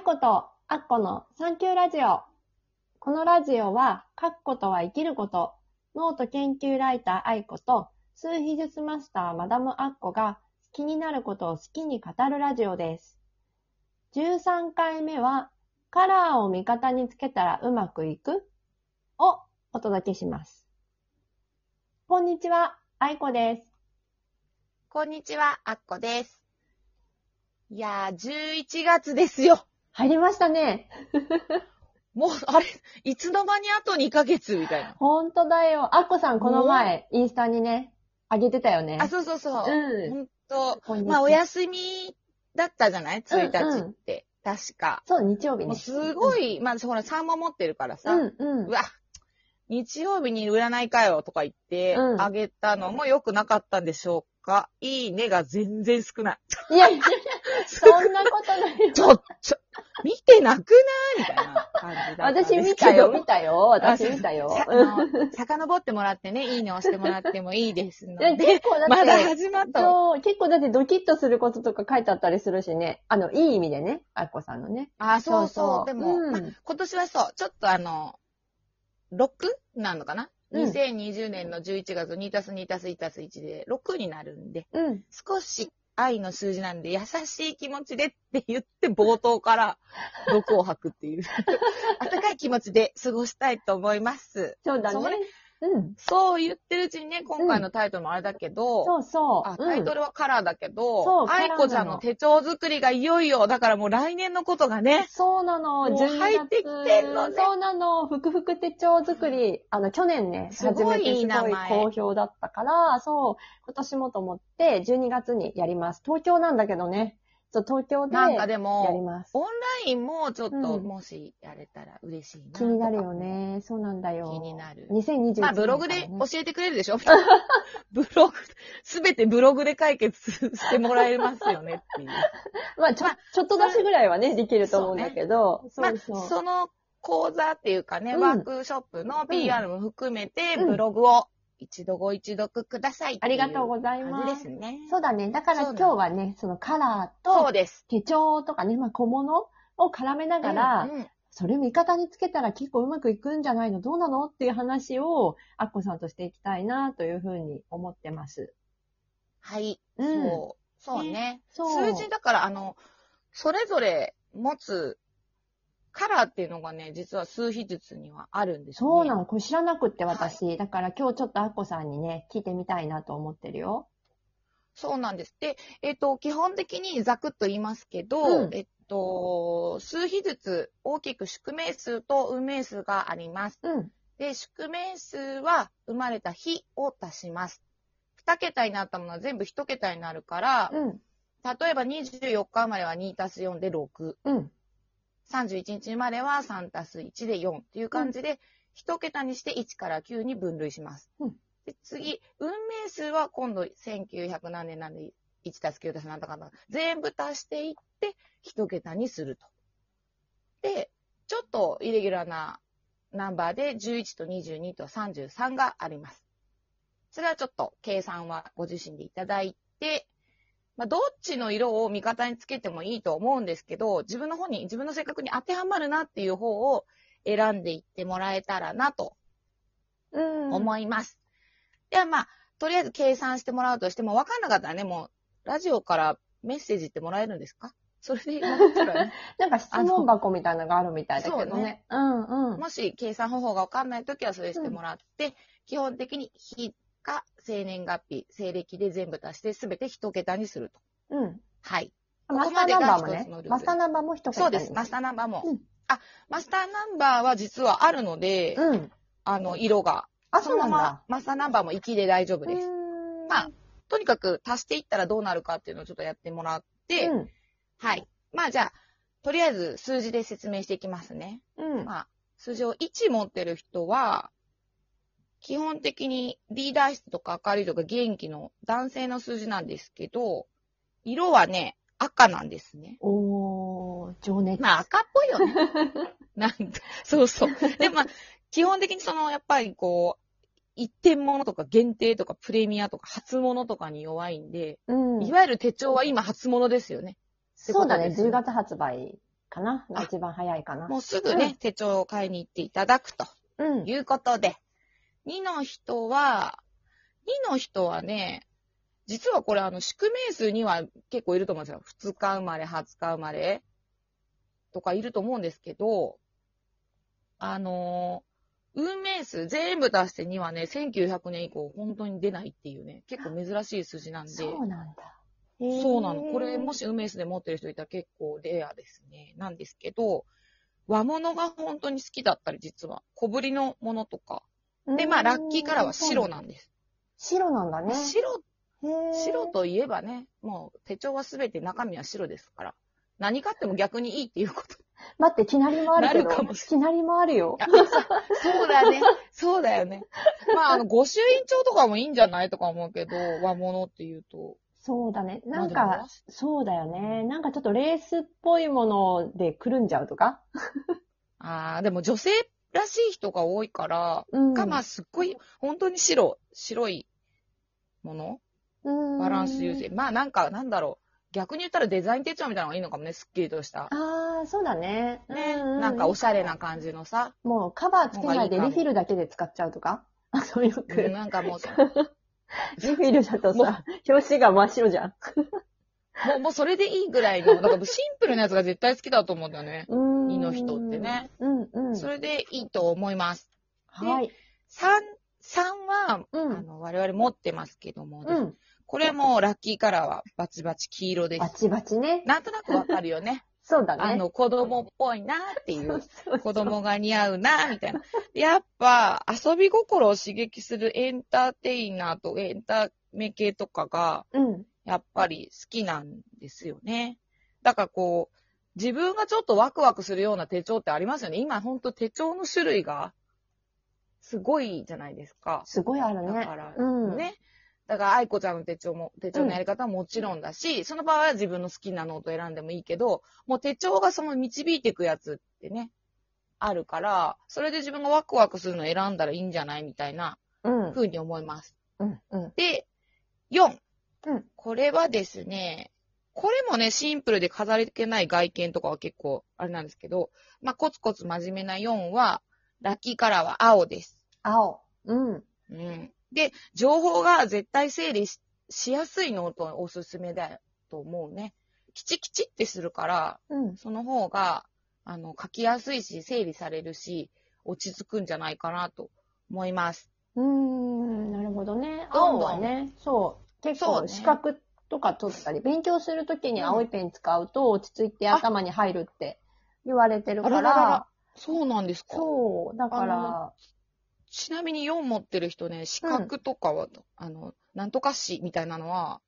愛子とアッコのサンキューラジオ。このラジオは、書くことは生きること、ノート研究ライター愛子と、数秘術マスターマダムアッコが、気になることを好きに語るラジオです。13回目は、カラーを味方につけたらうまくいく？をお届けします。こんにちは、愛子です。こんにちは、あっこです。いやー、11月ですよ。入りましたね。もう、あれ、いつの間にあと2ヶ月みたいな。ほんとだよ。アッコさんこの前、インスタにね、あげてたよね。あ、そうそうそう。うんほんと、まあ、お休みだったじゃない ?1 日うんうんって。確か。そう、日曜日ね。もうすごい、まあ、ほら、3も持ってるからさ。うん、うん。うわ、日曜日に占いかよとか言って、うんあげたのも良くなかったんでしょうか？いいねが全然少ない。いやいや、そんなことないよ。ちょ、ちょ、見てなくないみたいな感じだ私。見たよ、見たよ。私あ見たよ。さあの、遡ってもらってね、いいね押してもらってもいいですのでで。結構だって、まだ始まった結構だってドキッとすることとか書いてあったりするしね。あの、いい意味でね、あっこさんのね。あ、そうそう。でも、うんま今年はそう、ちょっとあの、6なのかな、うん ?2020 年の11月2たす2たす1たす1で6になるんで、うん。少し愛の数字なんで優しい気持ちでって言って冒頭から 6を吐くっていう。温かい気持ちで過ごしたいと思います。そうだね。うん。そう言ってるうちにね、今回のタイトルもあれだけど、そうそう。あ、タイトル。ルはカラーだけど、そうカラーなの愛子ちゃんの手帳作りがいよいよ、だからもう来年のことがね、そうなの、もう12入ってきてんのねそうなの、ふくふく手帳作り。あの、去年ね、すごい初めてすごいいい名前好評だったから、そう、今年もと思って、12月にやります。東京なんだけどね。そう、東京でなんかでも、ます。オンラインもちょっと、うんもしやれたら嬉しいな。気になるよ。ね。そうなんだよ。気になる2021まあ、ブログで年教えてくれるでしょ？ブログ、すべてブログで解決してもらえますよねっていう。まあ、ちょ、ちょっと出しぐらいはね、できると思うんだけど、そまあうそう。その講座っていうかね、うんワークショップの PR も含めて、うんブログを一度ご一読くださいありがとうござい感ます。じですね。そうだね。だから今日はね、そのカラーとそうです。手帳とかね、まあ小物を絡めながら、うんうんそれ味方につけたら結構うまくいくんじゃないの？どうなの？っていう話を、アッコさんとしていきたいなというふうに思ってます。はい。うんそう。そうね。そう数字だから、あの、それぞれ持つカラーっていうのがね、実は数比術にはあるんですよね。そうなの。これ知らなくって私。だから今日ちょっとアッコさんにね、聞いてみたいなと思ってるよ。そうなんです。で、えっ、と、基本的にざくっと言いますけど、うんえっと、数比術、大きく宿命数と運命数があります。うん。で、宿命数は生まれた日を足します。二桁になったものは全部一桁になるから、うん。例えば24日生まれは2足す4で6。うん。31日生まれは3たす1で4っていう感じで、一桁にして1から9に分類します。うんで次、運命数は今度1900何年なんで1たす9たすなんとかな全部足していって一桁にすると。で、ちょっとイレギュラーなナンバーで11と22と33があります。それはちょっと計算はご自身でいただいて、まあ、どっちの色を味方につけてもいいと思うんですけど、自分の方に、自分の性格に当てはまるなっていう方を選んでいってもらえたらなとうん。思います。ではまあ、とりあえず計算してもらうとしても、わかんなかったらね、もう、ラジオからメッセージってもらえるんですか？それで、分かったらねなんか質問箱みたいなのがあるみたいだけどねそうね。うんうん。もし計算方法がわかんないときはそれしてもらって、基本的に日か生年月日、西暦で全部足してすべて一桁にすると。うん。はい。マスターナンバーもねここまでが一つのルー。ルマスターナンバーも一そうです。マスターナンバーも。あ、マスターナンバーは実はあるので、うん。あの、色が。あ、そそうなんだのまま。マスターナンバーも1で大丈夫です。うまあ、とにかく足していったらどうなるかっていうのをちょっとやってもらって、うん。はい。まあじゃあ、とりあえず数字で説明していきますね。うん。まあ、数字を1持ってる人は、基本的にリーダー室とか明るいとか元気の男性の数字なんですけど、色はね、赤なんですね。おー、情熱。まあ赤っぽいよね。なんか、そうそう。で、まあ、基本的にその、やっぱりこう、一点物とか限定とかプレミアとか初物とかに弱いんで、うん。いわゆる手帳は今初物ですよね。そうだね、10ってことですね月発売。かな？が一番早いかな。もうすぐね、うん手帳を買いに行っていただくとうん。いうことで、2の人は、2の人はね、実はこれあの、宿命数には結構いると思うんですよ。2日生まれ、20日生まれとかいると思うんですけど、あのー運命数全部足して2はね、1900年以降本当に出ないっていうね、結構珍しい数字なんで。そうなんだ。そうなの。これ、もし運命数で持ってる人いたら結構レアですね。なんですけど、和物が本当に好きだったり、実は。小ぶりのものとか。で、まあ、ラッキーカラーは白なんです。白なんだね。白、白といえばね、もう手帳はすべて中身は白ですから。何買っても逆にいいっていうこと。待って、きなりもあるけど。なるかもしきなりもあるよ。あそうだね。そうだよね。まあ、あの、御朱印帳とかもいいんじゃないとか思うけど、和物っていうと。そうだね。なんまあでか、そうだよね。なんかちょっとレースっぽいものでくるんじゃうとか？ああ、でも女性らしい人が多いから、うん。か、まあ、すっごい、本当に白、白いものバランス優先。まあ、なんか、なんだろう。逆に言ったらデザイン手帳みたいなのがいいのかもね、すっきりとした。ああ、そうだね。ね、ううなんかおしゃれな感じのさ。もうカバーつけないでリフィルだけで使っちゃうとか？あ、そうよく。うんなんかも う、リフィルだとさ、表紙が真っ白じゃん。もう、もうそれでいいぐらいの、だからシンプルなやつが絶対好きだと思うんだよね。うーん。2の人ってね。うんうん。それでいいと思います。はい。3、3は、うん。あの、我々持ってますけども、うん。これもラッキーカラーはバチバチ黄色です。バチバチね。なんとなくわかるよね。そうだね。あの、子供っぽいなってい そう子供が似合うな、みたいな。やっぱ、遊び心を刺激するエンターテイナーとエンタメ系とかが、うん。やっぱり好きなんですよね。だからこう、自分がちょっとワクワクするような手帳ってありますよね。今ほんと手帳の種類が、すごいじゃないですか。すごいあるね。だから、うん。ね。だから、愛子ちゃんの手帳も、手帳のやり方はもちろんだし、その場合は自分の好きなノート選んでもいいけど、もう手帳がその導いていくやつってね、あるから、それで自分がワクワクするのを選んだらいいんじゃないみたいなうん。風に思います。うん。うん。で、4。うんこれはですね、これもね、シンプルで飾り気ない外見とかは結構あれなんですけど、まあ、コツコツ真面目な4は、ラッキーカラーは青です。青。うん。うん。で、情報が絶対整理ししやすいノートおすすめだと思うね。きちきちってするから、うん。その方が、あの、書きやすいし、整理されるし、落ち着くんじゃないかなと思います。うーん。なるほどね。青はね、そう。結構、そうね資格とか取ったり、勉強するときに青いペン使うと落ち着いて頭に入るって言われてるからあらららら、そうなんですか。そう。だから、ちなみに4持ってる人ね、資格とかは、あの、なんとかしみたいなのは、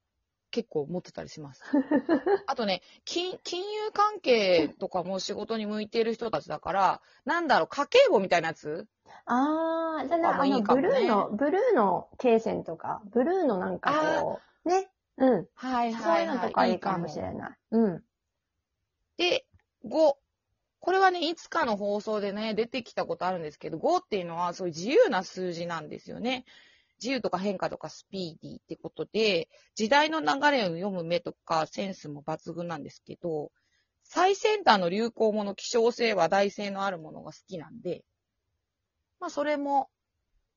結構持ってたりします。あとね、金、金融関係とかも仕事に向いてる人たちだから、なんだろう、家計簿みたいなやつあー、じゃとかあ、あの、ブルーの、ブルーの罫線とか、ブルーのなんかこう、ね。うん。はいそういうのとかいいかもしれない。うん。で、5。これはね、いつかの放送でね、出てきたことあるんですけど、5っていうのはそういう自由な数字なんですよね。自由とか変化とかスピーディーってことで、時代の流れを読む目とかセンスも抜群なんですけど、最先端の流行もの、希少性、話題性のあるものが好きなんで、まあそれも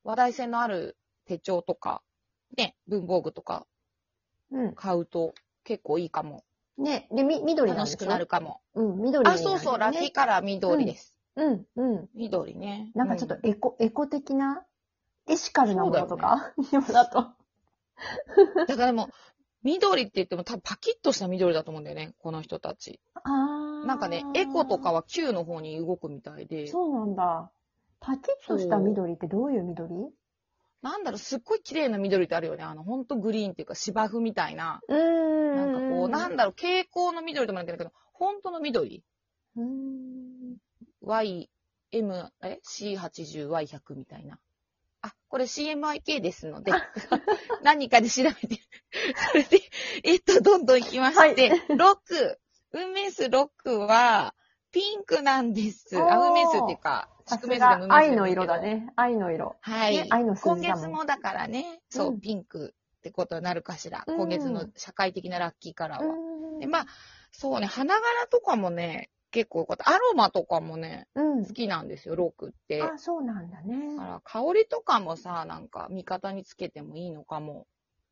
話題性のある手帳とか、ね、文房具とかうん。買うと結構いいかも。ね、で、み、緑なんです楽しくなるかも。うん、緑になあ、るそうそう、ラッキーね。カラー緑です。うん、うん。緑ね。なんかちょっとうエコ、エコ的な、エシカルなものとか、今だと。だからでも、緑って言っても多分パキッとした緑だと思うんだよね、この人たち。あー。なんかね、エコとかは Q の方に動くみたいで、そうなんだ。パキッとした緑ってどういう緑？うなんだろう、すっごい綺麗な緑ってあるよね。あの、ほんとグリーンっていうか芝生みたいな。ーん。なんかこう、なんだろう、蛍光の緑とも言ってるけど、本当の緑うーん。?Y、M、え ?C80、Y100 みたいな。あ、これ CMYK ですので、何かで調べて、それで、えっと、どんどん行きまして、6、運命数6は、ピンクなんです。あ、おー運命数っていうか、さすが愛の色だ。ね。愛の色。はい。ね愛の数今月もだからね、そう、うんピンクってことになるかしら。うん今月の社会的なラッキーカラーは。うーんで、まあ、そうね、花柄とかもね、結構よかった。アロマとかもね、うん好。きなんですよ、ロックって。あ、そうなんだねだ。から香りとかもさ、なんか味方につけてもいいのかも。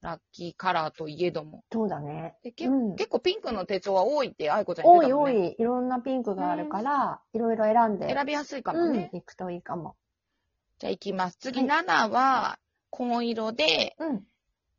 ラッキーカラーといえども。そうだね。でけうん結構ピンクの手帳は多いって愛子ちゃん言っ多い多てたもんね。い。いろんなピンクがあるから、いろいろ選んで。選びやすいかもうん、ね。行くといいかも。じゃあ行きます。次、は7は、紺色で、うん。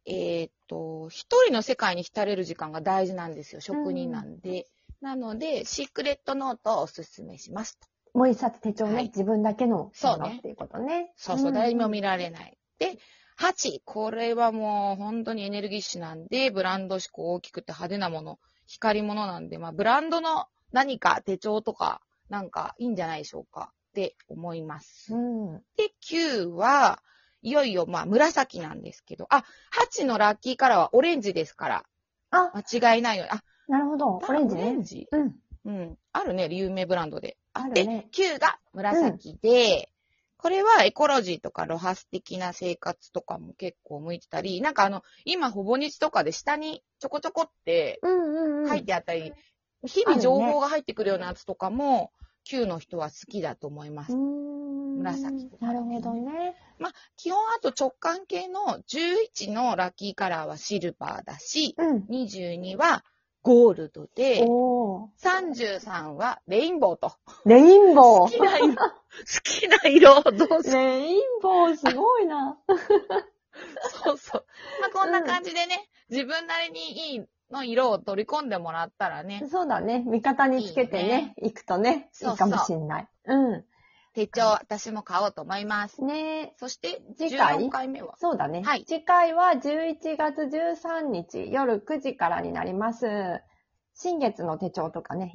えーっと、一人の世界に浸れる時間が大事なんですよ。職人なんで。なので、シークレットノートをおすすめします。もう一冊手帳ね、はい自分だけのそうねっていうことね。そうそう、ん誰にも見られない。で、8、これはもう本当にエネルギッシュなんで、ブランド志向大きくて派手なもの、光り物なんで、まあ、ブランドの何か手帳とか、なんかいいんじゃないでしょうかって思います。うん。で、9は、いよいよ、まあ、紫なんですけど、あ、8のラッキーカラーはオレンジですから、あ、間違いないよ。あ、なるほど。オレンジねオレン。ジ？うん。うん。あるね、有名ブランドで。あるで、ね。9が紫で、これはエコロジーとかロハス的な生活とかも結構向いてたり、なんかあの、今ほぼ日とかで下にちょこちょこってうんうんうん。書いてあったり、日々情報が入ってくるようなやつとかも、9の人は好きだと思います。紫とかなるほどね。基本あと直感系の11のラッキーカラーはシルバーだし、うん。22はゴールドで、おー。33はレインボーと。レインボー。好きな色、好きな色をどうぞ。レインボー、すごいな。そうそう。まあ、こんな感じでね、自分なりにいいの色を取り込んでもらったらね、そうだね。味方につけていいね、行くとね、いそうそういかもしんない。う手帳私も買おうと思います。ん。ねそして、次回？14回目は？そうだね。はい次回は11月13日夜9時からになります。新月の手帳とかね、